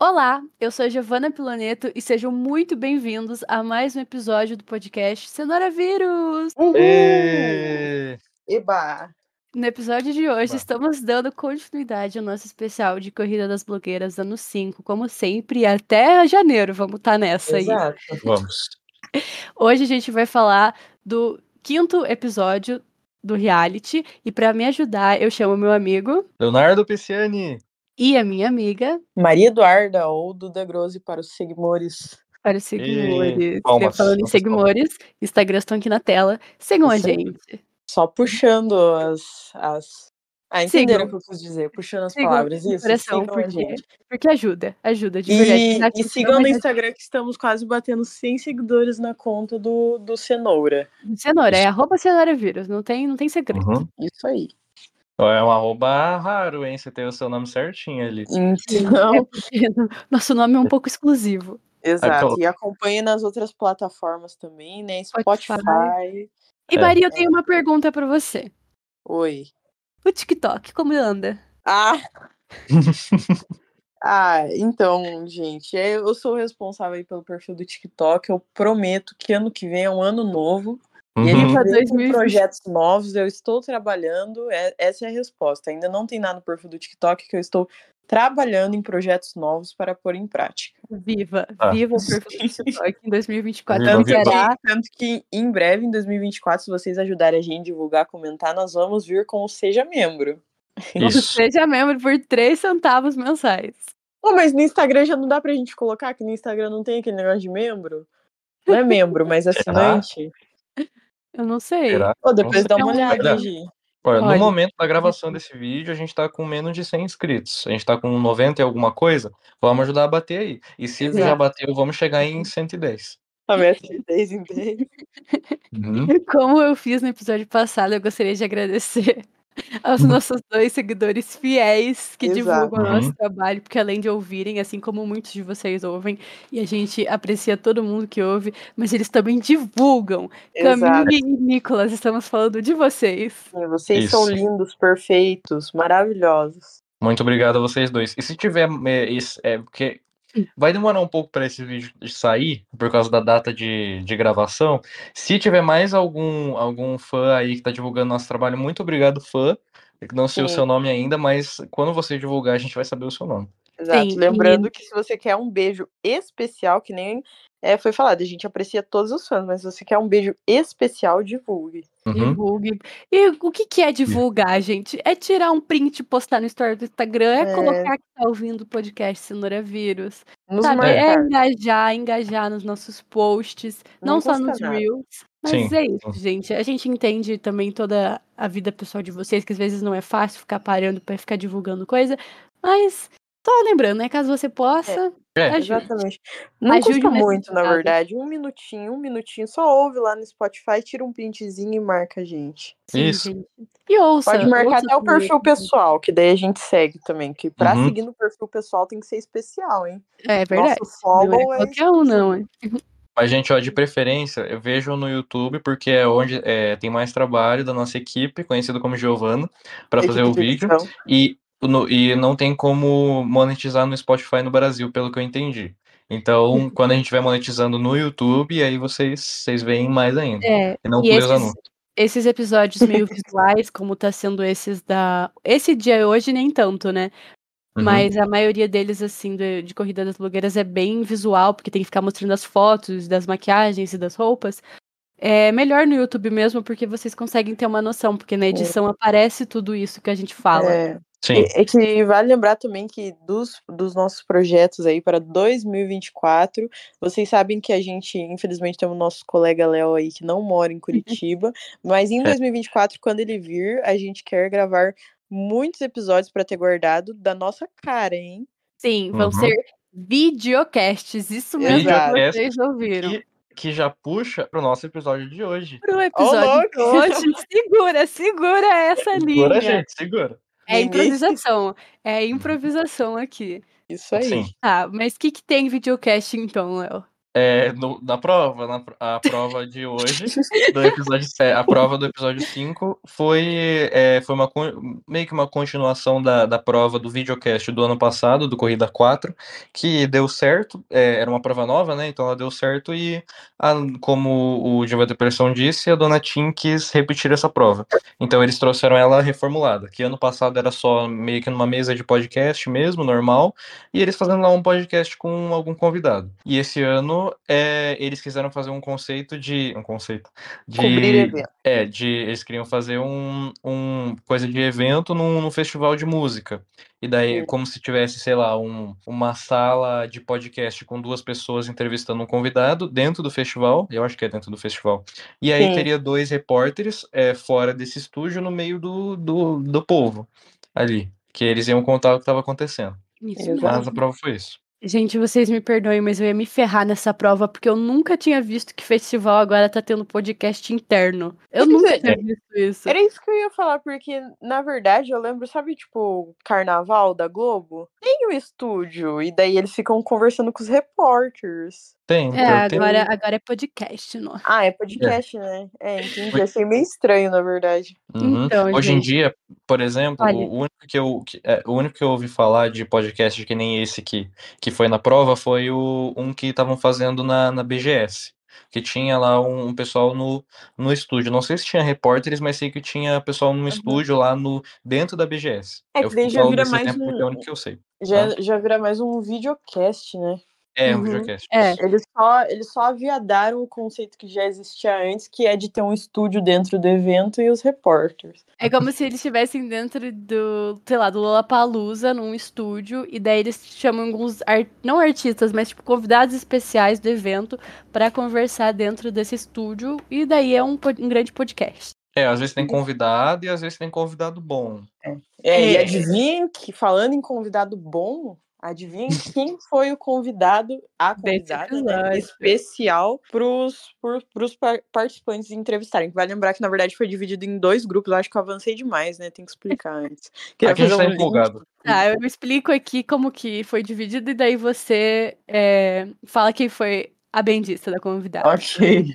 Olá, eu sou a Giovana Piloneto e sejam muito bem-vindos a mais um episódio do podcast Cenoura Vírus! Uhul! Eba! No episódio de hoje, Bah. estamos dando continuidade ao nosso especial de Corrida das Blogueiras ano 5, como sempre, até janeiro, vamos estar nessa aí. Exato. Vamos. Hoje a gente vai falar do quinto episódio do reality e para me ajudar, eu chamo meu amigo Leonardo Pisciani. E a minha amiga Maria Eduarda ou Duda Grose para os seguidores. para os seguidores. palmas, Falando em seguidores, Instagram estão aqui na tela. Sigam a gente. Só puxando as. as... Ah, entenderam o que eu quis dizer? Puxando as Sigam palavras. Isso, coração, sigam a porque, gente. porque ajuda, ajuda, de verdade. E, e sigam no Instagram que estamos quase batendo 100 seguidores na conta do, do Cenoura. Cenoura, é arroba cenoura vírus, não tem, não tem segredo. Uhum. Isso aí. É um arroba raro, hein? Você tem o seu nome certinho ali. Então, É porque nosso nome é um pouco exclusivo. exato. E acompanhe nas outras plataformas também, né? Spotify. Spotify. E É. Maria, eu tenho uma pergunta pra você. Oi. O TikTok, como anda? Ah! Ah, então, gente, é, eu sou responsável aí pelo perfil do TikTok. Eu prometo que ano que vem é um ano novo. E Uhum. vem 2020. com projetos novos. Eu estou trabalhando. é- essa é a resposta. Ainda não tem nada no perfil do TikTok que eu estou trabalhando em projetos novos para pôr em prática. Viva, Ah. viva o perfil do TikTok em 2024. Viva, Tanto viva. será. Tanto que em breve, em 2024, se vocês ajudarem a gente a divulgar, comentar, nós vamos vir com o Seja Membro. Isso. Seja membro por 3 centavos mensais. Oh, mas no Instagram já não dá pra gente colocar, que no Instagram não tem aquele negócio de membro? Não é membro, mas assinante. Eu não sei. Será? Pô, depois Não dá sei. uma olhada, dar. Gi. Olha, no Olha. momento da gravação desse vídeo, a gente tá com menos de 100 inscritos. A gente tá com 90 e alguma coisa. Vamos ajudar a bater aí. E se Exato. já bateu, vamos chegar em 110. A meta de 10 em 10. Uhum. Como eu fiz no episódio passado, eu gostaria de agradecer aos nossos dois seguidores fiéis que Exato. divulgam o nosso Uhum. trabalho, porque além de ouvirem, assim como muitos de vocês ouvem, e a gente aprecia todo mundo que ouve, mas eles também divulgam. Exato. Camille e Nicolas, estamos falando de vocês. Vocês são Isso. lindos, perfeitos, maravilhosos. Muito obrigado a vocês dois. E se tiver. É, é porque vai demorar um pouco para esse vídeo de sair, por causa da data de, de gravação. Se tiver mais algum, algum fã aí que tá divulgando nosso trabalho, muito obrigado, fã. Não sei o Sim. seu nome ainda, mas quando você divulgar, a gente vai saber o seu nome. Exato. Sim, Lembrando que se você quer um beijo especial, que nem é, foi falado, a gente aprecia todos os fãs, mas se você quer um beijo especial, divulgue. Uhum. Divulgue. E o que, que é divulgar, gente? É tirar um print e postar no story do Instagram, é, É. colocar que tá ouvindo o podcast Cenoura Vírus. Nos Sabe, é engajar, engajar nos nossos posts, não, Não só nos nada. Reels. Mas Sim, é isso, gente. A gente entende também toda a vida pessoal de vocês, que às vezes não é fácil ficar parando pra ficar divulgando coisa. Mas só lembrando, né? Caso você possa, É. ajude. Exatamente. Não Ajude custa muito, na verdade. Um minutinho, um minutinho. Só ouve lá no Spotify, tira um printzinho e marca a gente. Sim, Isso. gente. E ouça. Pode marcar ouça até o perfil pessoal, que daí a gente segue também. Que pra Uhum. seguir no perfil pessoal tem que ser especial, hein? É verdade. Nosso Não é follow é. qualquer um, não. é. Mas, gente, ó, de preferência, eu vejo no YouTube, porque é onde é, tem mais trabalho da nossa equipe, conhecido como Giovana, para fazer o vídeo. E, no- e não tem como monetizar no Spotify no Brasil, pelo que eu entendi. Então, quando a gente vai monetizando no YouTube, aí vocês, vocês veem mais ainda. É, E não e esses, anúncios. esses episódios meio visuais, como tá sendo esses da. Esse dia hoje, nem tanto, né? Uhum. Mas a maioria deles, assim, de, de Corrida das Blogueiras é bem visual, porque tem que ficar mostrando as fotos das maquiagens e das roupas. É melhor no YouTube mesmo, porque vocês conseguem ter uma noção, porque na edição aparece tudo isso que a gente fala. É, Sim. é que vale lembrar também que dos, dos nossos projetos aí para 2024, vocês sabem que a gente, infelizmente, tem o nosso colega Léo aí que não mora em Curitiba, mas em É. 2024, quando ele vir, a gente quer gravar muitos episódios para ter guardado da nossa cara, hein? Sim, vão Uhum. ser videocasts, isso mesmo que Exato. vocês ouviram. Que, que já puxa pro nosso episódio de hoje. Pro episódio de louco! hoje, segura, segura essa linha. Segura, gente, segura. É improvisação. É improvisação aqui. Isso aí. Sim. Tá, mas o que, que tem videocast então, Léo? É, no- na prova, na, a prova de hoje, do episódio, a prova do episódio 5 foi, é, foi uma, meio que uma continuação da, da prova do videocast do ano passado, do Corrida 4, que deu certo, é, era uma prova nova, né? Então ela deu certo e, a- como o Diva Depressão disse, a Dona Tim quis repetir essa prova. Então eles trouxeram ela reformulada, que ano passado era só meio que numa mesa de podcast mesmo, normal, e eles fazendo lá um podcast com algum convidado. E esse ano é, eles quiseram fazer um conceito de. Um conceito. De, Cobrir evento. É, de. Eles queriam fazer um, um coisa de evento num, num festival de música. E daí, Hum. como se tivesse, sei lá, um, uma sala de podcast com duas pessoas entrevistando um convidado dentro do festival. Eu acho que é dentro do festival. E aí Sim. teria dois repórteres é, fora desse estúdio no meio do, do, do povo ali. Que eles iam contar o que estava acontecendo. Isso. Mas mesmo. a prova foi isso. Gente, vocês me perdoem, mas eu ia me ferrar nessa prova porque eu nunca tinha visto que festival agora tá tendo podcast interno. Eu nunca é. tinha visto isso. Era isso que eu ia falar, porque, na verdade, eu lembro, sabe, tipo, Carnaval da Globo? Tem o estúdio, e daí eles ficam conversando com os repórteres. Tem, É, que tem. agora, agora é podcast, não. Ah, é podcast, né? É, entendi. Achei meio estranho, na verdade. Uhum. Então, Hoje em gente. dia, por exemplo, Olha. o único que eu, que- é, o único que eu ouvi falar de podcast que nem esse que, que foi na prova foi o, um que estavam fazendo na, na BGS. Que tinha lá um, um pessoal no, no estúdio. Não sei se tinha repórteres, mas sei que tinha pessoal no estúdio lá no, dentro da BGS. É eu que daí já vira mais porque é um- o único que eu sei. Já, já vira mais um videocast, né? É, um Uhum. videocast. É. Eles só, eles só aviadaram o conceito que já existia antes, que é de ter um estúdio dentro do evento e os repórteres. É como se eles estivessem dentro do, sei lá, do Lollapalooza, num estúdio, e daí eles chamam alguns, ar- não artistas, mas tipo convidados especiais do evento pra conversar dentro desse estúdio, e daí é um, um grande podcast. É, às vezes tem convidado e às vezes tem convidado bom. É, e É. adivinha que, falando em convidado bom, adivinha quem foi o convidado, a convidada, né, especial pros, por, pros par- participantes entrevistarem. Vai lembrar que, na verdade, foi dividido em dois grupos. Eu acho que eu avancei demais, né? Tem que explicar antes. Queria Aqui a gente tá um empolgado. Tá, eu explico aqui como que foi dividido, e daí você é, fala quem foi a bendista da convidada. Ok.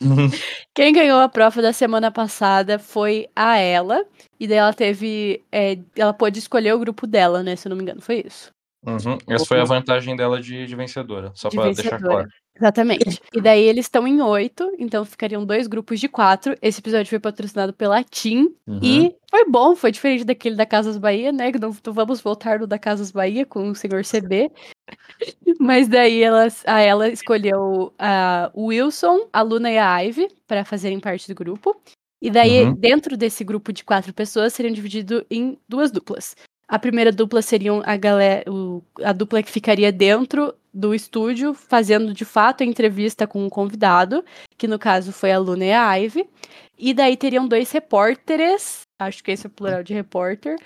Quem ganhou a prova da semana passada foi a ela. E daí ela teve. é, ela pôde escolher o grupo dela, né? Se eu não me engano, foi isso. Uhum. Essa foi a vantagem dela de, de vencedora, só De pra deixar claro. Exatamente. E daí eles estão em oito, então ficariam dois grupos de quatro. Esse episódio foi patrocinado pela TIM. Uhum. E foi bom, foi diferente daquele da Casas Bahia, né? Que não, não vamos voltar no da Casas Bahia com o senhor CB. Mas daí ela, a ela escolheu a o Wilson, a Luna e a Ivy para fazerem parte do grupo. E daí, Uhum. dentro desse grupo de quatro pessoas, seriam divididos em duas duplas. A primeira dupla seriam a galera, o- a dupla que ficaria dentro do estúdio, fazendo de fato a entrevista com o convidado, que no caso foi a Luna e a Ivy. E daí teriam dois repórteres, acho que esse é o plural de repórter,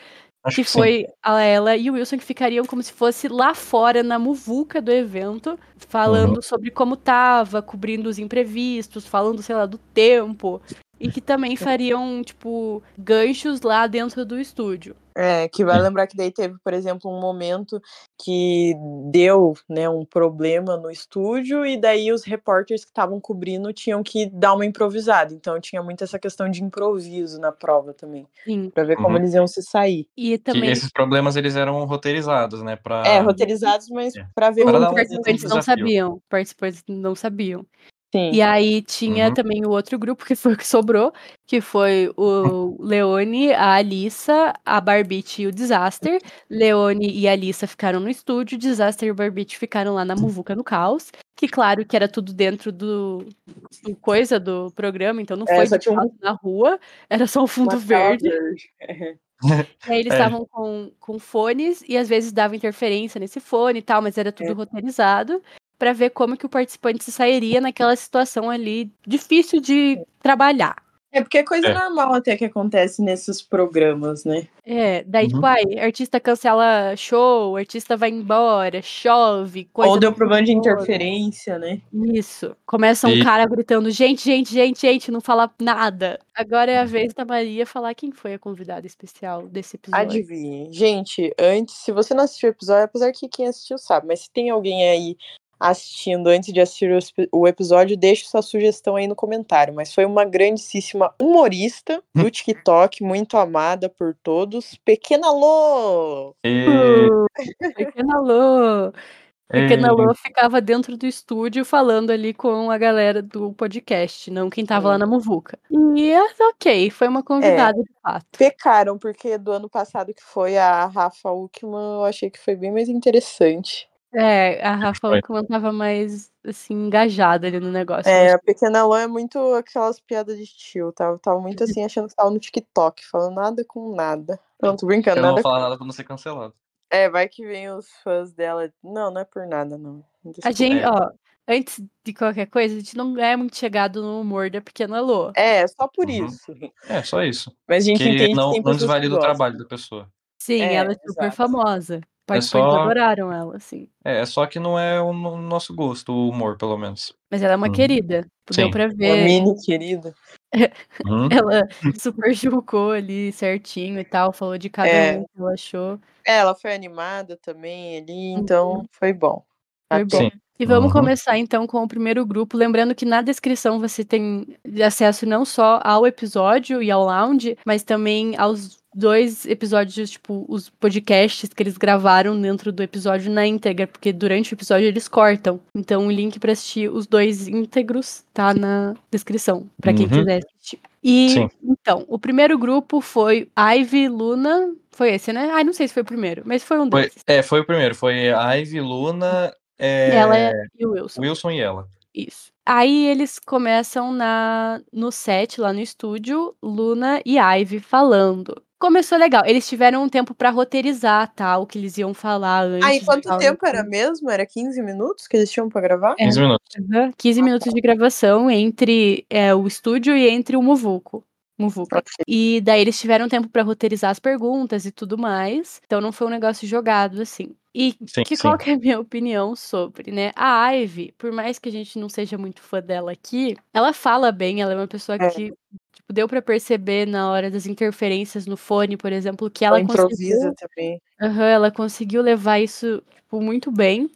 Acho que que foi a ela e o Wilson que ficariam como se fosse lá fora na muvuca do evento, falando Uhum. sobre como tava, cobrindo os imprevistos, falando, sei lá, do tempo. E que também fariam, tipo, ganchos lá dentro do estúdio. É, que vai Sim. lembrar que daí teve, por exemplo, um momento que deu, né, um problema no estúdio e daí os repórteres que estavam cobrindo tinham que dar uma improvisada. Então tinha muito essa questão de improviso na prova também, Sim. Pra ver como Uhum. eles iam se sair. E Que também esses problemas eles eram roteirizados, né? Pra... É, roteirizados, mas É. pra ver Pra os como eles participantes um não sabiam. Os participantes não sabiam. Sim. E aí tinha Uhum. também o outro grupo que foi o que sobrou, que foi o Leone, a Alissa, a Barbite e o Disaster. Leone e a Alissa ficaram no estúdio, Disaster e o Barbite ficaram lá na Muvuca no Caos. Que claro que era tudo dentro do, do coisa do programa, então não É, foi tinha um- na rua, era só um fundo Uma tela verde. É. E aí eles É. estavam com, com fones e às vezes dava interferência nesse fone e tal, mas era tudo É. roteirizado pra ver como que o participante se sairia naquela situação ali difícil de trabalhar. É porque é coisa É. normal até que acontece nesses programas, né? É, daí, Uhum. tipo, ai, artista cancela show, artista vai embora, chove, coisa. Ou deu problema de interferência, né? Isso. Começa um E- cara gritando, gente, gente, gente, gente, não fala nada. Agora é a vez da Maria falar quem foi a convidada especial desse episódio. Adivinhe. Gente, antes, se você não assistiu o episódio, apesar que quem assistiu sabe, mas se tem alguém aí assistindo antes de assistir o episódio, deixe sua sugestão aí no comentário. Mas foi uma grandíssima humorista do TikTok, muito amada por todos. Pequena Lô! E... Pequena Lô! Pequena Lô ficava dentro do estúdio falando ali com a galera do podcast, não quem tava lá na Muvuca. E é ok, foi uma convidada é, de fato. Pecaram, porque do ano passado que foi a Rafa Uckman, eu achei que foi bem mais interessante. É, a Rafa Uckman tava mais, assim, engajada ali no negócio. É, a Pequena Lô é muito aquelas piadas de tio, tava, tava muito assim, achando que tava no TikTok, falando nada com nada. Não, tô brincando. Eu não nada vou falar nada pra não ser cancelado. É, vai que vem os fãs dela. Não, não é por nada, não. Desculpa. A gente, ó, antes de qualquer coisa, a gente não é muito chegado no humor da Pequena Lô. É, só por Uhum. isso. É, só isso. Mas a gente Que entende não, que não que desvalida o trabalho da pessoa. Sim, É, ela é super exato. famosa. Participantes só- adoraram ela, assim. É, é só que não é o no- nosso gosto, o humor, pelo menos. Mas ela é uma Uhum. querida. Deu pra Uma ver. mini querida. Uhum. Ela super julgou ali certinho e tal, falou de cada É. um que ela achou. É, ela foi animada também ali, então foi bom. Foi bom. Sim. E vamos Uhum. começar então com o primeiro grupo. Lembrando que na descrição você tem acesso não só ao episódio e ao lounge, mas também aos dois episódios, tipo, os podcasts que eles gravaram dentro do episódio na íntegra, porque durante o episódio eles cortam. Então o link pra assistir os dois íntegros tá na descrição, pra quem Uhum. quiser assistir. E Sim. então, o primeiro grupo foi Ivy, Luna, foi esse, né? Ai, não sei se foi o primeiro, mas foi um Foi, desses. é, foi o primeiro. Foi Ivy, Luna, é, Ela e o Wilson. Wilson e ela. Isso. Aí eles começam na no set, lá no estúdio, Luna e Ivy falando. Começou legal. Eles tiveram um tempo pra roteirizar, tá? O que eles iam falar antes. Ah, e de quanto falar tempo era mesmo? Era 15 minutos que eles tinham pra gravar? É. 15 minutos. Uhum, 15 minutos de gravação entre é, o estúdio e entre o Muvuco. Muvuca. E daí eles tiveram tempo pra roteirizar as perguntas e tudo mais. Então não foi um negócio jogado assim. E Sim, que sim. qual que é a minha opinião sobre, né? A Ivy, por mais que a gente não seja muito fã dela aqui, ela fala bem, ela é uma pessoa É. que deu pra perceber na hora das interferências no fone, por exemplo, que Ela ela improvisa conseguiu, também. Aham, ela conseguiu levar isso tipo, muito bem.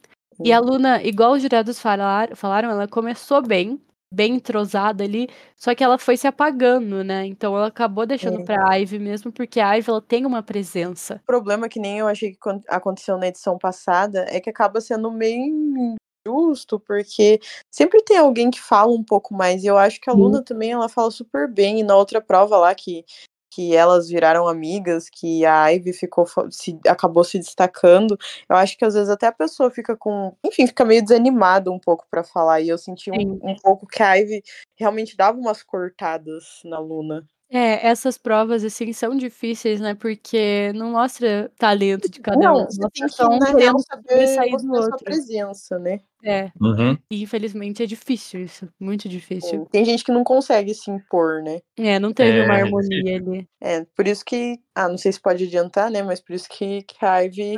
E a Luna, igual os jurados falar, falaram, ela começou bem, bem entrosada ali, só que ela foi se apagando, né? Então ela acabou deixando É. pra Ivy mesmo, porque a Ivy ela tem uma presença. O problema que nem eu achei que acon- aconteceu na edição passada é que acaba sendo meio injusto, porque sempre tem alguém que fala um pouco mais. E eu acho que a Sim. Luna também ela fala super bem. E na outra prova lá que, que elas viraram amigas, que a Ivy ficou se, acabou se destacando, eu acho que às vezes até a pessoa fica com. Enfim, fica meio desanimada um pouco pra falar. E eu senti Sim. um, um pouco que a Ivy realmente dava umas cortadas na Luna. É, essas provas, assim, são difíceis, né? Porque não mostra talento de cada Não, um. você tem que, na real, saber sair do outro. presença, né? É, Uhum. e infelizmente é difícil isso. Muito difícil. Tem gente que não consegue se impor, né? É, não teve uma É, harmonia ali. É, por isso que. Ah, não sei se pode adiantar, né? Mas por isso que, que a Ivy.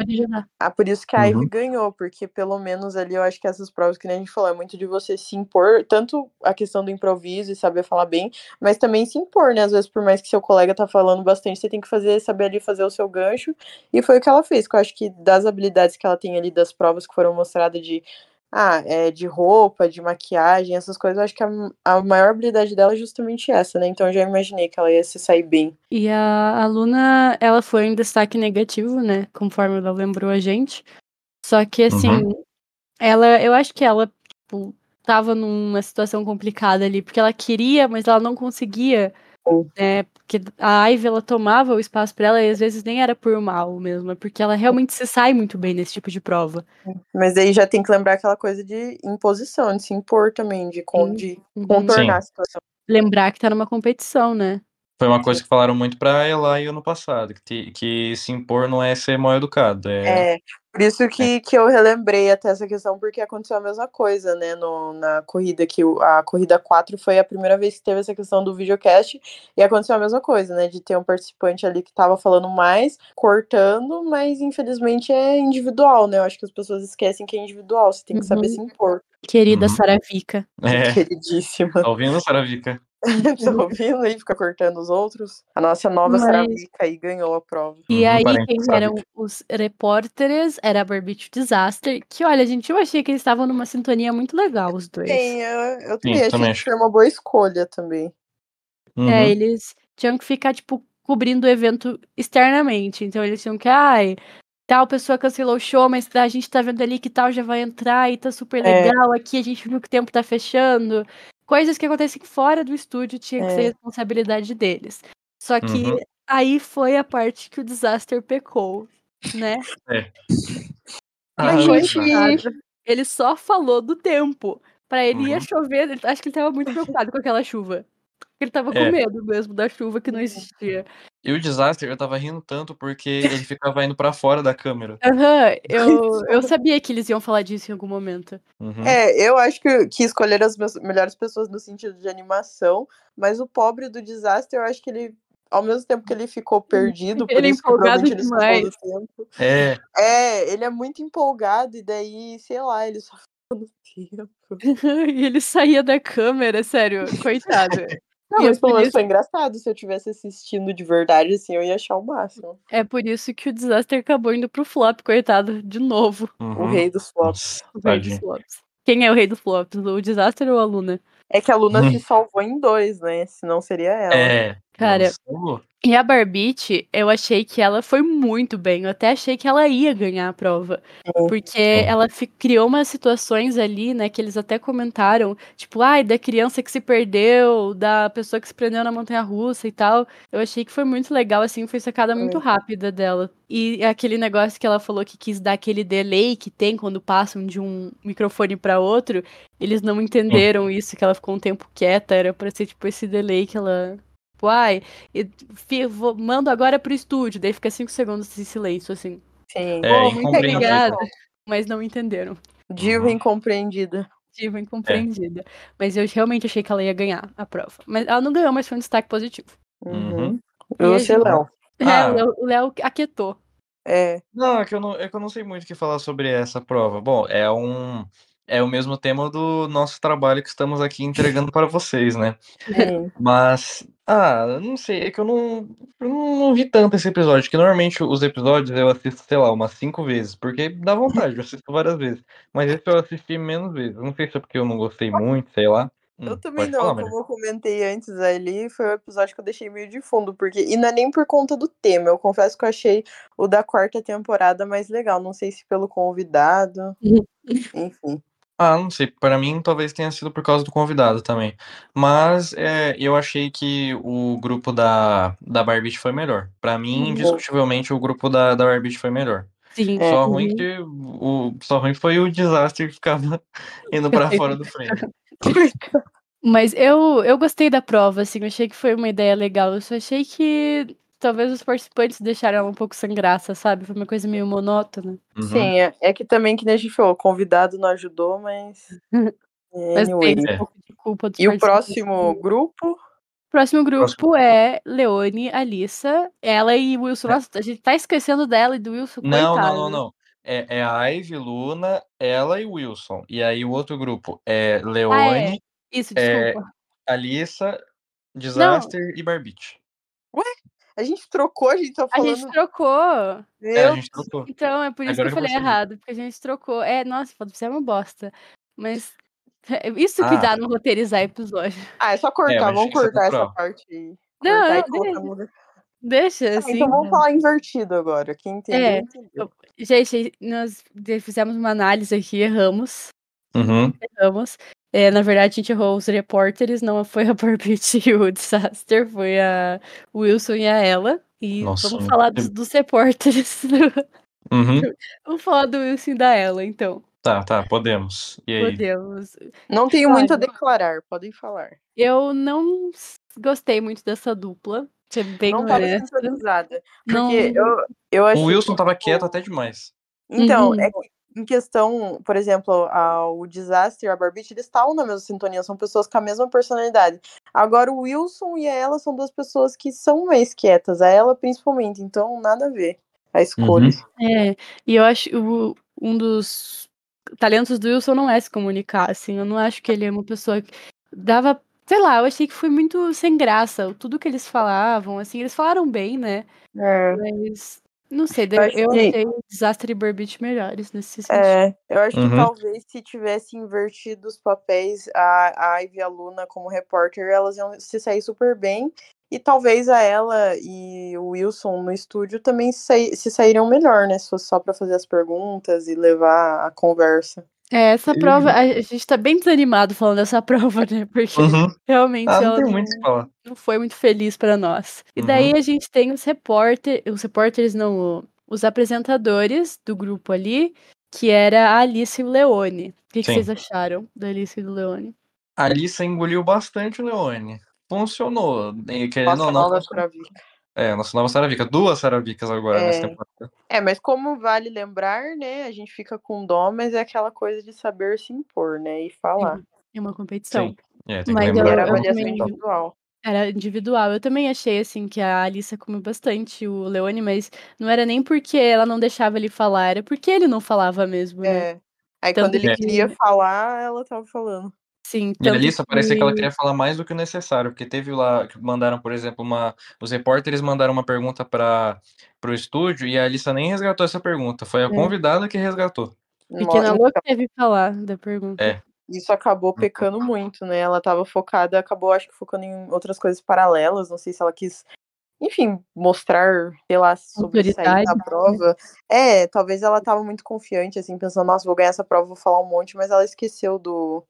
Ah, por isso que a Ivy Uhum. ganhou, porque pelo menos ali eu acho que essas provas que nem a gente falou, é muito de você se impor, tanto a questão do improviso e saber falar bem, mas também se impor, né? Às vezes, por mais que seu colega tá falando bastante, você tem que fazer, saber ali fazer o seu gancho. E foi o que ela fez, que eu acho que das habilidades que ela tem ali, das provas que foram mostradas de. Ah, é, de roupa, de maquiagem, essas coisas, eu acho que a, a maior habilidade dela é justamente essa, né? Então eu já imaginei que ela ia se sair bem. E a aluna, ela foi em destaque negativo, né? Conforme ela lembrou a gente. Só que, assim, Uhum. ela, eu acho que ela, tipo, tava numa situação complicada ali, porque ela queria, mas ela não conseguia, Sim. né? Porque a Ivy, ela tomava o espaço pra ela e às vezes nem era por mal mesmo, é porque ela realmente se sai muito bem nesse tipo de prova. Mas aí já tem que lembrar aquela coisa de imposição, de se impor também, de, con- Sim. de Uhum. contornar a situação. Lembrar que tá numa competição, né? Foi uma coisa que falaram muito pra ela ano passado, que, te- que se impor não é ser mal educado. É, É, por isso que, que eu relembrei até essa questão, porque aconteceu a mesma coisa, né, no, na corrida, que a corrida 4 foi a primeira vez que teve essa questão do videocast, e aconteceu a mesma coisa, né, de ter um participante ali que tava falando mais, cortando, mas infelizmente é individual, né, eu acho que as pessoas esquecem que é individual, você tem que saber Uhum. se impor. Querida Uhum. Saravica. é, Queridíssima. tá ouvindo, Saravica? tá ouvindo aí? Fica cortando os outros. A nossa nova Mas- Sarabica aí ganhou a prova. E Uhum, aí, parente quem sabe. eram os repórteres era a Barbite Disaster, que olha, gente, eu achei que eles estavam numa sintonia muito legal, os dois. Sim, eu, eu Sim, também achei também que acho. foi uma boa escolha também. Uhum. É, eles tinham que ficar, tipo, cobrindo o evento externamente. Então eles tinham que, ai, tal pessoa cancelou o show, mas a gente tá vendo ali que tal já vai entrar e tá super É. legal aqui, a gente viu que o tempo tá fechando. Coisas que acontecem fora do estúdio tinha que É. ser responsabilidade deles. Só que Uhum. aí foi a parte que o Disaster pecou, né? Ah, Mas, Foi, gente. Ele só falou do tempo. Pra ele ia Uhum. chover, ele- acho que ele tava muito preocupado com aquela chuva. Ele tava com É. medo mesmo da chuva que não existia. E o Disaster, eu tava rindo tanto porque ele ficava indo pra fora da câmera. Aham, eu, eu sabia que eles iam falar disso em algum momento. Uhum. É, eu acho que, que escolheram as melhores pessoas no sentido de animação, mas o pobre do desastre, eu acho que ele, ao mesmo tempo que ele ficou perdido, por Ele isso que empolgado ele do demais. tempo. É, É, ele é muito empolgado e daí, sei lá, ele só ficou no tempo. e ele saía da câmera, sério, coitado. Não, E é mas pelo por menos foi engraçado. Se eu tivesse assistindo de verdade, assim, eu ia achar o máximo. É por isso que o Disaster acabou indo pro flop, coitado, de novo. O uhum. rei dos flops. Nossa, O rei dos flops. Quem é o rei dos flops? O Disaster ou a Luna? É que a Luna Hum. se salvou em dois, né? Senão seria ela. É. Cara, nossa, E a Barbite, eu achei que ela foi muito bem. Eu até achei que ela ia ganhar a prova. Sim. Porque ela criou umas situações ali, né, que eles até comentaram. Tipo, ai, da criança que se perdeu, da pessoa que se prendeu na montanha russa e tal. Eu achei que foi muito legal, assim, foi sacada muito Foi. rápida dela. E aquele negócio que ela falou que quis dar aquele delay que tem quando passam de um microfone pra outro. Eles não entenderam isso, que ela ficou um tempo quieta. Era pra ser, tipo, esse delay que ela. Tipo, ai, e vou- mando agora pro estúdio, daí fica cinco segundos de silêncio, assim. Sim. É, muito obrigada. Mas não entenderam. Diva Uhum. incompreendida. Diva incompreendida. Mas eu realmente achei que ela ia ganhar a prova. Mas ela não ganhou, mas foi um destaque positivo. Uhum. E E a você, gente- Léo? Ah. É, o Léo- o Léo aquietou. É. Não, é que eu não, é que eu não sei muito o que falar sobre essa prova. Bom, é um. É o mesmo tema do nosso trabalho que estamos aqui entregando para vocês, né? Sim. Mas, ah, não sei, é que eu não, eu não vi tanto esse episódio, que normalmente os episódios eu assisto, sei lá, umas cinco vezes, porque dá vontade, eu assisto várias vezes. Mas esse eu assisti menos vezes. Não sei se é porque eu não gostei muito, sei lá. Eu Hum, também não, falar, como eu comentei antes ali, foi o episódio que eu deixei meio de fundo, porque. E não é nem por conta do tema, eu confesso que eu achei o da quarta temporada mais legal. Não sei se pelo convidado. Uhum. Enfim. Ah, não sei, para mim talvez tenha sido por causa do convidado também. Mas é, eu achei que o grupo da, da Barbie foi melhor. Para mim, Uhum. indiscutivelmente, o grupo da, da Barbie foi melhor. Sim. É. Só ruim Uhum. que o só ruim foi o desastre que ficava indo pra fora do frame. Mas eu, eu gostei da prova, assim, eu achei que foi uma ideia legal. Eu só achei que talvez os participantes deixaram ela um pouco sem graça, sabe? Foi uma coisa meio monótona. Uhum. Sim, é, é que também, que nem a gente falou, o convidado não ajudou, mas. Mas Anyway. tem um É. pouco de culpa dos E o próximo grupo? Próximo grupo Próximo. é Leone, Alissa, ela e Wilson. Nossa, a gente tá esquecendo dela e do Wilson, É. Não, coitado. não, não, não. É, é a Ivy, Luna, ela e Wilson. E aí o outro grupo é Leone, Isso, É, desculpa. Alissa, Disaster e Barbite. A gente trocou, a gente tá A falando. gente trocou. É, a Meu gente trocou. Então, é por isso Agora que eu falei errado, porque a gente trocou. É, nossa, você é uma bosta. Mas é isso que Ah. dá no roteirizar episódio. Ah, é só cortar, É, vamos ser cortar essa parte aí. Não, não, deixa. Deixa, Ah, assim. então vamos falar invertido agora. Quem entendeu, É, entendeu. Gente, nós fizemos uma análise aqui, erramos. Uhum. Erramos. É, na verdade, a gente errou os repórteres, não foi a Barbite e o Disaster, foi a Wilson e a ela. E Nossa, vamos falar dos, dos repórteres. Uhum. vamos falar do Wilson e da ela, então. Tá, tá, podemos. E aí? Podemos. Não tenho muito a declarar, podem falar. Eu não gostei muito dessa dupla, ser bem não tava honesta. sintonizada. Não, Porque eu, eu achei. O Wilson que, tava tipo, quieto até demais. Então, Uhum. é que em questão, por exemplo, a, o Disaster e a Barbite, eles estavam na mesma sintonia, são pessoas com a mesma personalidade. Agora, o Wilson e a ela são duas pessoas que são mais quietas, a ela principalmente, então nada a ver a escolha. É, e eu acho o, um dos talentos do Wilson não é se comunicar, assim, eu não acho que ele é uma pessoa que dava sei lá, eu achei que foi muito sem graça. Tudo que eles falavam, assim, eles falaram bem, né? É. Mas não sei, Eu eu que- achei Desastre e Burbit melhores nesse sentido. É, eu acho Uhum. que talvez se tivesse invertido os papéis, a, a Ivy e a Luna como repórter, elas iam se sair super bem. E talvez a ela e o Wilson no estúdio também se, se saíram melhor, né? Se fosse só pra fazer as perguntas e levar a conversa. É, essa prova, a gente tá bem desanimado falando dessa prova, né? Porque Uhum. realmente Ah, não ela não, muito o que falar. não foi muito feliz pra nós. E Uhum. daí a gente tem os repórter, os repórteres não, os apresentadores do grupo ali, que era a Alice e o Leone. O que, que vocês acharam da Alice e do Leone? A Alissa engoliu bastante o Leone. Funcionou. E querendo Nossa, ou não, nova funcionou. Saravica. É, nossa nova Saravica. Duas Saravicas agora É. nessa temporada. É, mas como vale lembrar, né? A gente fica com dó, mas é aquela coisa de saber se impor, né? E falar. É uma competição. Sim. É, tem que Mas E lembrar. era avaliação também- individual. Era individual. Eu também achei, assim, que a Alissa comeu bastante o Leone, mas não era nem porque ela não deixava ele falar, era porque ele não falava mesmo, né? É. Aí Tanto quando ele que- queria falar, ela tava falando. Sim, E a tanto Alissa parecia que ela que- queria falar mais do que o necessário, porque teve lá, que mandaram, por exemplo, uma. Os repórteres mandaram uma pergunta para o estúdio e a Alissa nem resgatou essa pergunta. Foi a É. convidada que resgatou. Pequena que teve falar da pergunta. É. Isso acabou pecando muito, né? Ela tava focada, acabou, acho que focando em outras coisas paralelas. Não sei se ela quis, enfim, mostrar, sei lá, sobre sair Autoridade, da né? prova. É, talvez ela tava muito confiante, assim, pensando, nossa, vou ganhar essa prova, vou falar um monte, mas ela esqueceu do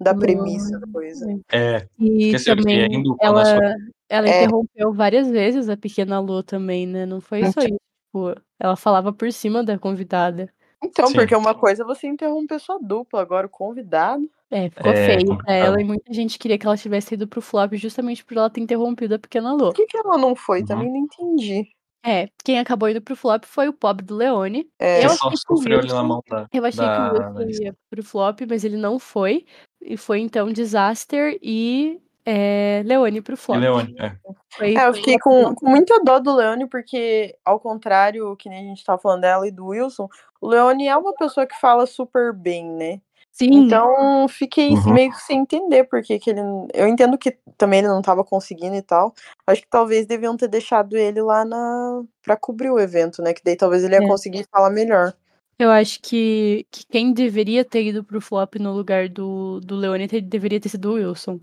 da premissa da coisa. É. E também é é só- ela, ela É. interrompeu várias vezes a Pequena Lua também, né? Não foi só isso. Tipo, ela falava por cima da convidada. Então, Sim. porque uma coisa é você interromper sua dupla, agora o convidado. É, ficou É, feio pra ela e muita gente queria que ela tivesse ido pro flop justamente por ela ter interrompido a Pequena Lua. Por que, que ela não foi? Uhum. Também não entendi. É, quem acabou indo pro flop foi o pobre do Leone. É, Eu só achei que o ali na Wilson- mão da. Eu achei da- que o Wilson ia pro flop, mas ele não foi. E foi então Disaster e é, Leone pro E flop. Leone, é. Foi- É, eu fiquei com, com muita dó do Leone, porque, ao contrário, que nem a gente tava falando dela e do Wilson, o Leone é uma pessoa que fala super bem, né? Sim, Então, fiquei Uhum. meio que sem entender porque que ele. Eu entendo que também ele não tava conseguindo e tal. Acho que talvez deviam ter deixado ele lá na para cobrir o evento, né? Que daí talvez ele ia É. conseguir falar melhor. eu acho que, que quem deveria ter ido pro flop no lugar do, do Leone deveria ter sido o Wilson.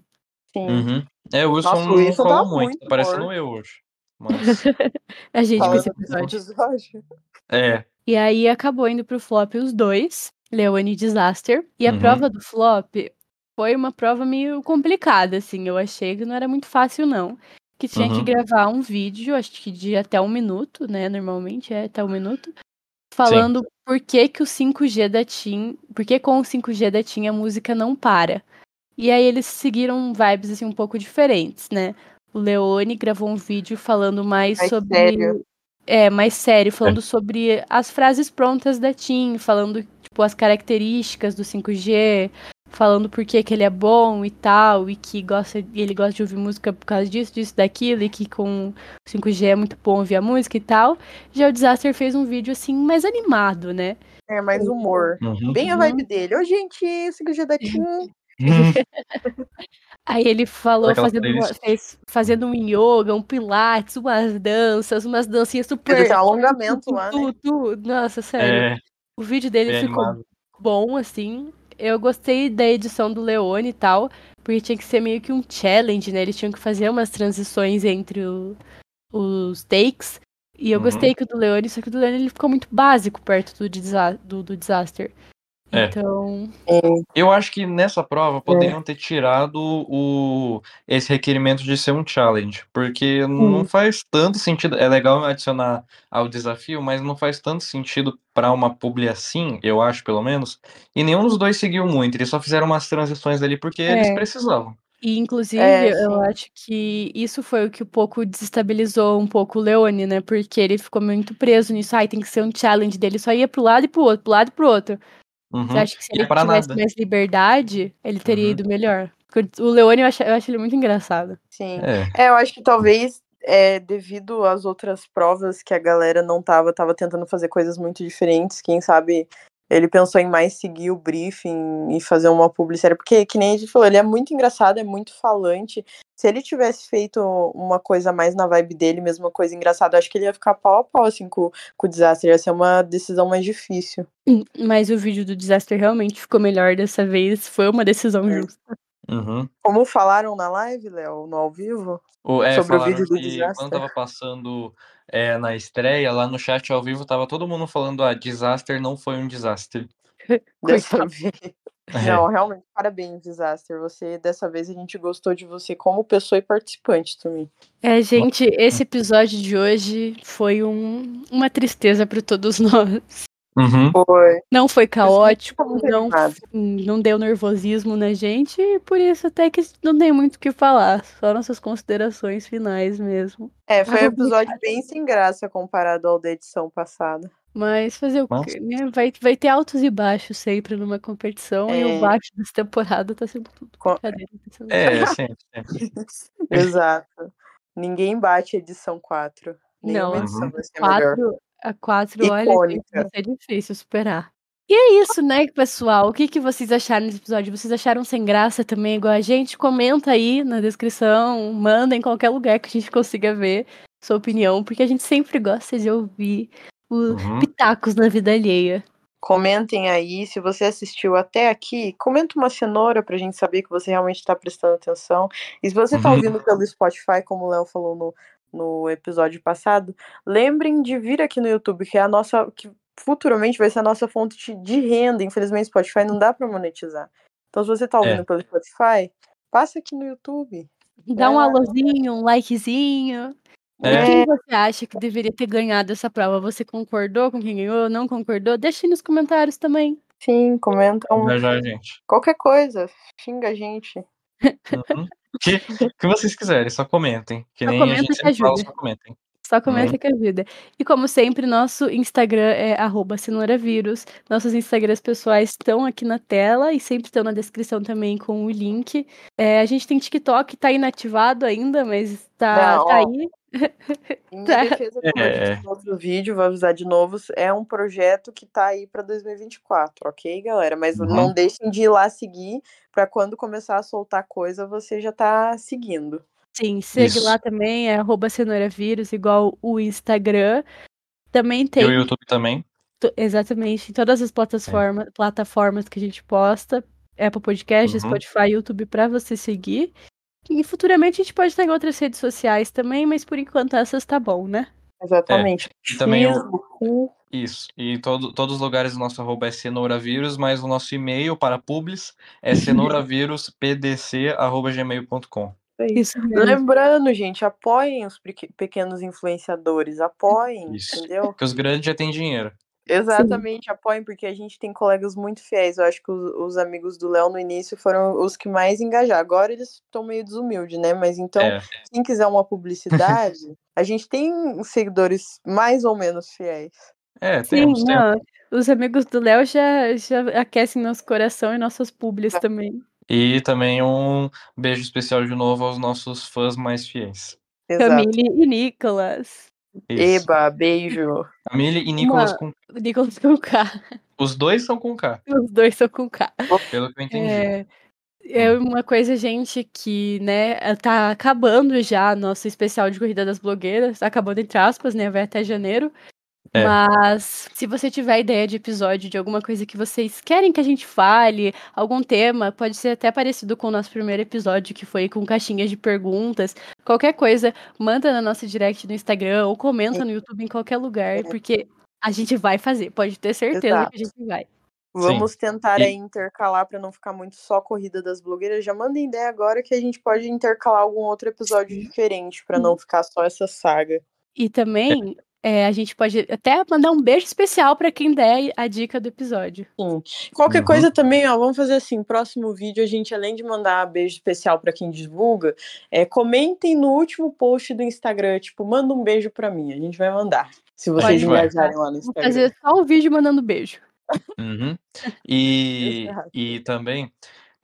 Sim. Uhum. É, o Wilson Nossa, não Wilson falou muito, muito tá parecendo eu hoje. Mas, A gente com esse episódio. episódio. é, E aí acabou indo pro flop os dois, Leone Disaster. E a Uhum. prova do flop foi uma prova meio complicada, assim. Eu achei que não era muito fácil, não. Que tinha que Uhum. gravar um vídeo, acho que de até um minuto, né? Normalmente é até um minuto. Falando por que, que o 5G da TIM. Por que com o 5G da TIM a música não para. E aí eles seguiram vibes assim um pouco diferentes, né? O Leone gravou um vídeo falando mais, Mais sobre. sério. É, mais sério, falando sobre as frases prontas da TIM, falando, tipo, as características do 5G, falando por que, que ele é bom e tal, e que gosta, e ele gosta de ouvir música por causa disso, disso, daquilo, e que com o 5G é muito bom ouvir a música e tal. Já o Disaster fez um vídeo, assim, mais animado, né? É, mais humor. uhum. Bem a Uhum. vibe dele. Ô, gente, o 5G da TIM. Aí ele falou fazendo, uma- fez, fazendo um yoga, um pilates, umas danças, umas dancinhas super... Ele tem um alongamento lá, né? tu, tu, Nossa, sério. É, O vídeo dele bem ficou animado. bom, assim. Eu gostei da edição do Leone e tal, porque tinha que ser meio que um challenge, né? Eles tinham que fazer umas transições entre o- os takes. E eu Uhum. gostei que o do Leone, só que o do Leone ele ficou muito básico perto do, desa do, do Disaster. É. Então, Eu acho que nessa prova poderiam ter tirado o, esse requerimento de ser um challenge, porque não faz tanto sentido. É legal adicionar ao desafio, mas não faz tanto sentido para uma publi assim, eu acho pelo menos. E nenhum dos dois seguiu muito, eles só fizeram umas transições ali porque eles É. precisavam. e inclusive É, eu acho que isso foi o que um pouco desestabilizou um pouco o Leone, né? Porque ele ficou muito preso nisso. Ai, tem que ser um challenge dele, só ia pro lado e pro outro, pro lado e pro outro. Uhum. Você acha que se ele é tivesse nada. mais liberdade, ele teria Uhum. ido melhor? Porque o Leone eu acho, eu acho ele muito engraçado. Sim. É. É, eu acho que talvez é, devido às outras provas que a galera não tava, tava tentando fazer coisas muito diferentes, quem sabe ele pensou em mais seguir o briefing e fazer uma publicidade, porque, que nem a gente falou, ele é muito engraçado, é muito falante. Se ele tivesse feito uma coisa mais na vibe dele, mesma coisa engraçada, acho que ele ia ficar pau a pau, assim, com, com o desastre. Ia ser uma decisão mais difícil. Mas o vídeo do desastre realmente ficou melhor dessa vez. Foi uma decisão É. justa. Uhum. Como falaram na live, Léo, no ao vivo? O, é, Sobre o vídeo do que desastre. quando tava passando é, na estreia, lá no chat ao vivo, tava todo mundo falando, ah, Disaster não foi um desastre. Dessa vez. É. Não, realmente, parabéns, Disaster. Você, dessa vez, a gente gostou de você como pessoa e participante também. É, gente, esse episódio de hoje foi um- uma tristeza para todos nós. Uhum. Foi. Não foi caótico, não, não deu nervosismo na gente, e por isso até que não tem muito o que falar. Só nossas considerações finais mesmo. É, foi um episódio bem sem graça comparado ao da edição passada. Mas fazer o quê? né? Vai, vai ter altos e baixos sempre numa competição, e É. o baixo dessa temporada tá sendo tudo Co- brincadeira. tá sendo- É, sempre, sempre. Exato. Ninguém bate a edição 4. Nenhuma Não, edição Uhum. vai ser melhor. A quatro, olha, Icônica. vai ser difícil superar. E é isso, né, pessoal? O que, que vocês acharam desse episódio? Vocês acharam sem graça também, igual a gente? Comenta aí na descrição, manda em qualquer lugar que a gente consiga ver sua opinião, porque a gente sempre gosta de ouvir os Uhum. pitacos na vida alheia. Comentem aí, se você assistiu até aqui, comenta uma cenoura pra gente saber que você realmente tá prestando atenção. E se você tá Uhum. ouvindo pelo Spotify, como o Léo falou no, no episódio passado, lembrem de vir aqui no YouTube, que é a nossa. que futuramente vai ser a nossa fonte de- renda. Infelizmente, Spotify não dá pra monetizar. Então, se você tá ouvindo É. pelo Spotify, passa aqui no YouTube. Dá um É. alôzinho, um likezinho. E É. quem você acha que deveria ter ganhado essa prova? Você concordou com quem ganhou? Não concordou? Deixa aí nos comentários também. Sim, comentam Engajar a gente. qualquer coisa. Xinga a gente. Uhum. Que, que vocês quiserem, só comentem. Que Só nem a gente fala, só comentem. Só comenta que ajuda. E como sempre, nosso Instagram é arroba cenouravírus. Nossos Instagrams pessoais estão aqui na tela e sempre estão na descrição também com o link. É, a gente tem TikTok, tá inativado ainda, mas tá, Não, tá aí. Em Tá. minha defesa, como É. disse no outro vídeo, vou avisar de novo, é um projeto que tá aí pra 2024, ok, galera? Mas Uhum. não deixem de ir lá seguir, pra quando começar a soltar coisa, você já tá seguindo. Sim, segue Isso. lá também, é arroba cenouravírus, igual o Instagram. Também E tem o YouTube também. exatamente em todas as plataformas, plataformas que a gente posta. Apple Podcast, Uhum. Spotify, YouTube pra você seguir. E futuramente a gente pode estar em outras redes sociais também, mas por enquanto essas tá bom, né? Exatamente. E também o- Isso. E todo, todos os lugares do nosso arroba é cenouravírus, mas o nosso e-mail para publis é cenouravírus.pdc.gmail.com. é isso. Mesmo. Lembrando, gente, apoiem os peque- pequenos influenciadores, apoiem, Isso. entendeu? Porque os grandes já têm dinheiro. Exatamente, apoiem, porque a gente tem colegas muito fiéis. Eu acho que os, os amigos do Léo no início foram os que mais engajaram. Agora eles estão meio desumildes, né? Mas então, É. quem quiser uma publicidade, a gente tem seguidores mais ou menos fiéis. É, Sim, temos, temos. não, os amigos do Léo já, já aquecem nosso coração e nossas publis também. E também um beijo especial de novo aos nossos fãs mais fiéis. Exato. Camille e Nicolas. Isso. Eba, beijo. Camille e Nicolas Uma- com. Nicolas com K. Os dois são com K, Os dois são com K. pelo que eu entendi. É, é uma coisa, gente, que, né, tá acabando já nosso especial de Corrida das Blogueiras. Tá acabando entre aspas, né? Vai até janeiro. É. Mas se você tiver ideia de episódio, de alguma coisa que vocês querem que a gente fale, algum tema, pode ser até parecido com o nosso primeiro episódio, que foi com caixinhas de perguntas. Qualquer coisa, manda na nossa direct no Instagram ou comenta no YouTube em qualquer lugar, porque a gente vai fazer, pode ter certeza Exato. que a gente vai. Vamos tentar E- aí intercalar para não ficar muito só corrida das blogueiras. Já mandem ideia agora que a gente pode intercalar algum outro episódio diferente para não ficar só essa saga. E também é, a gente pode até mandar um beijo especial pra quem der a dica do episódio. Sim. Qualquer Uhum. coisa também, ó, vamos fazer assim, próximo vídeo a gente além de mandar beijo especial para quem divulga, é, comentem no último post do Instagram, tipo, manda um beijo para mim, a gente vai mandar. Se vocês engajarem lá no Vou Instagram. fazer só o vídeo mandando beijo. Uhum. E, e também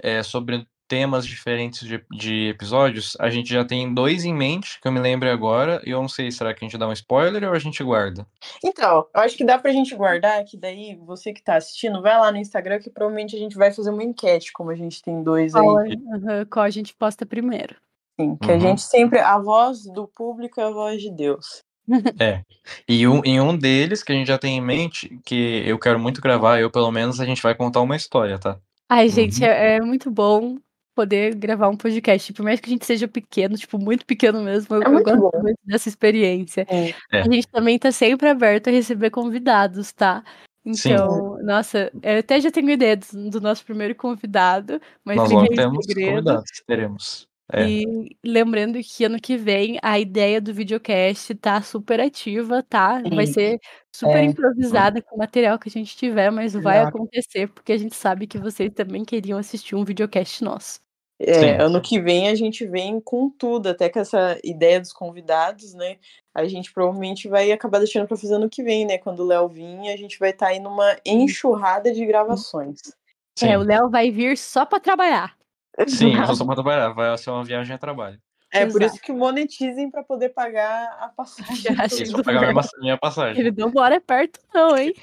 é, sobre temas diferentes de, de episódios, a gente já tem dois em mente, que eu me lembro agora, e eu não sei, será que a gente dá um spoiler ou a gente guarda? Então, eu acho que dá pra gente guardar, que daí você que tá assistindo, vai lá no Instagram que provavelmente a gente vai fazer uma enquete, como a gente tem dois aí. uhum, qual a gente posta primeiro. Sim, que a Uhum. gente sempre. A voz do público é a voz de Deus. É. E um, em um deles, que a gente já tem em mente, que eu quero muito gravar, eu pelo menos, a gente vai contar uma história, tá? Ai, gente, Uhum. é, é muito bom poder gravar um podcast. Por mais que a gente seja pequeno, tipo, muito pequeno mesmo, eu, É eu muito gosto bom. muito dessa experiência. É. É. A gente também tá sempre aberto a receber convidados, tá? Sim. Então, nossa, eu até já tenho ideia do, do nosso primeiro convidado, mas Nós logo em temos segredo. convidados, teremos. É. E lembrando que ano que vem a ideia do videocast tá super ativa, tá? Vai Sim. ser super É. improvisada com o material que a gente tiver, mas vai acontecer porque a gente sabe que vocês também queriam assistir um videocast nosso. É, ano que vem a gente vem com tudo, até com essa ideia dos convidados, né? A gente provavelmente vai acabar deixando para fazer ano que vem, né? Quando o Léo vir, a gente vai estar aí numa enxurrada de gravações. Sim, É, o Léo vai vir só pra trabalhar. sim, só pra trabalhar, vai ser uma viagem a trabalho. É por Exato. isso que monetizem para poder pagar a passagem. Isso, pagar minha, minha passagem. Ele não mora perto, não, hein?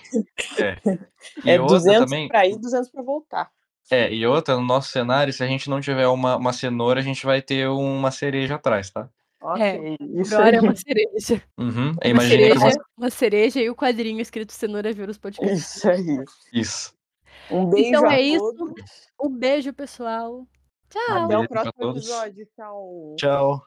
E É outra 200 também, para ir, 200 para voltar. É, e outra, no nosso cenário, se a gente não tiver uma, uma cenoura, a gente vai ter uma cereja atrás, tá? Ok, isso Agora aí. é uma cereja. Uhum. Uma cereja, uma... uma cereja e o quadrinho escrito Cenoura Vira os podcasts. Isso aí. Isso. Um beijo Então a é isso. Um beijo, pessoal. Tchau. Até o próximo episódio. Tchau. Tchau.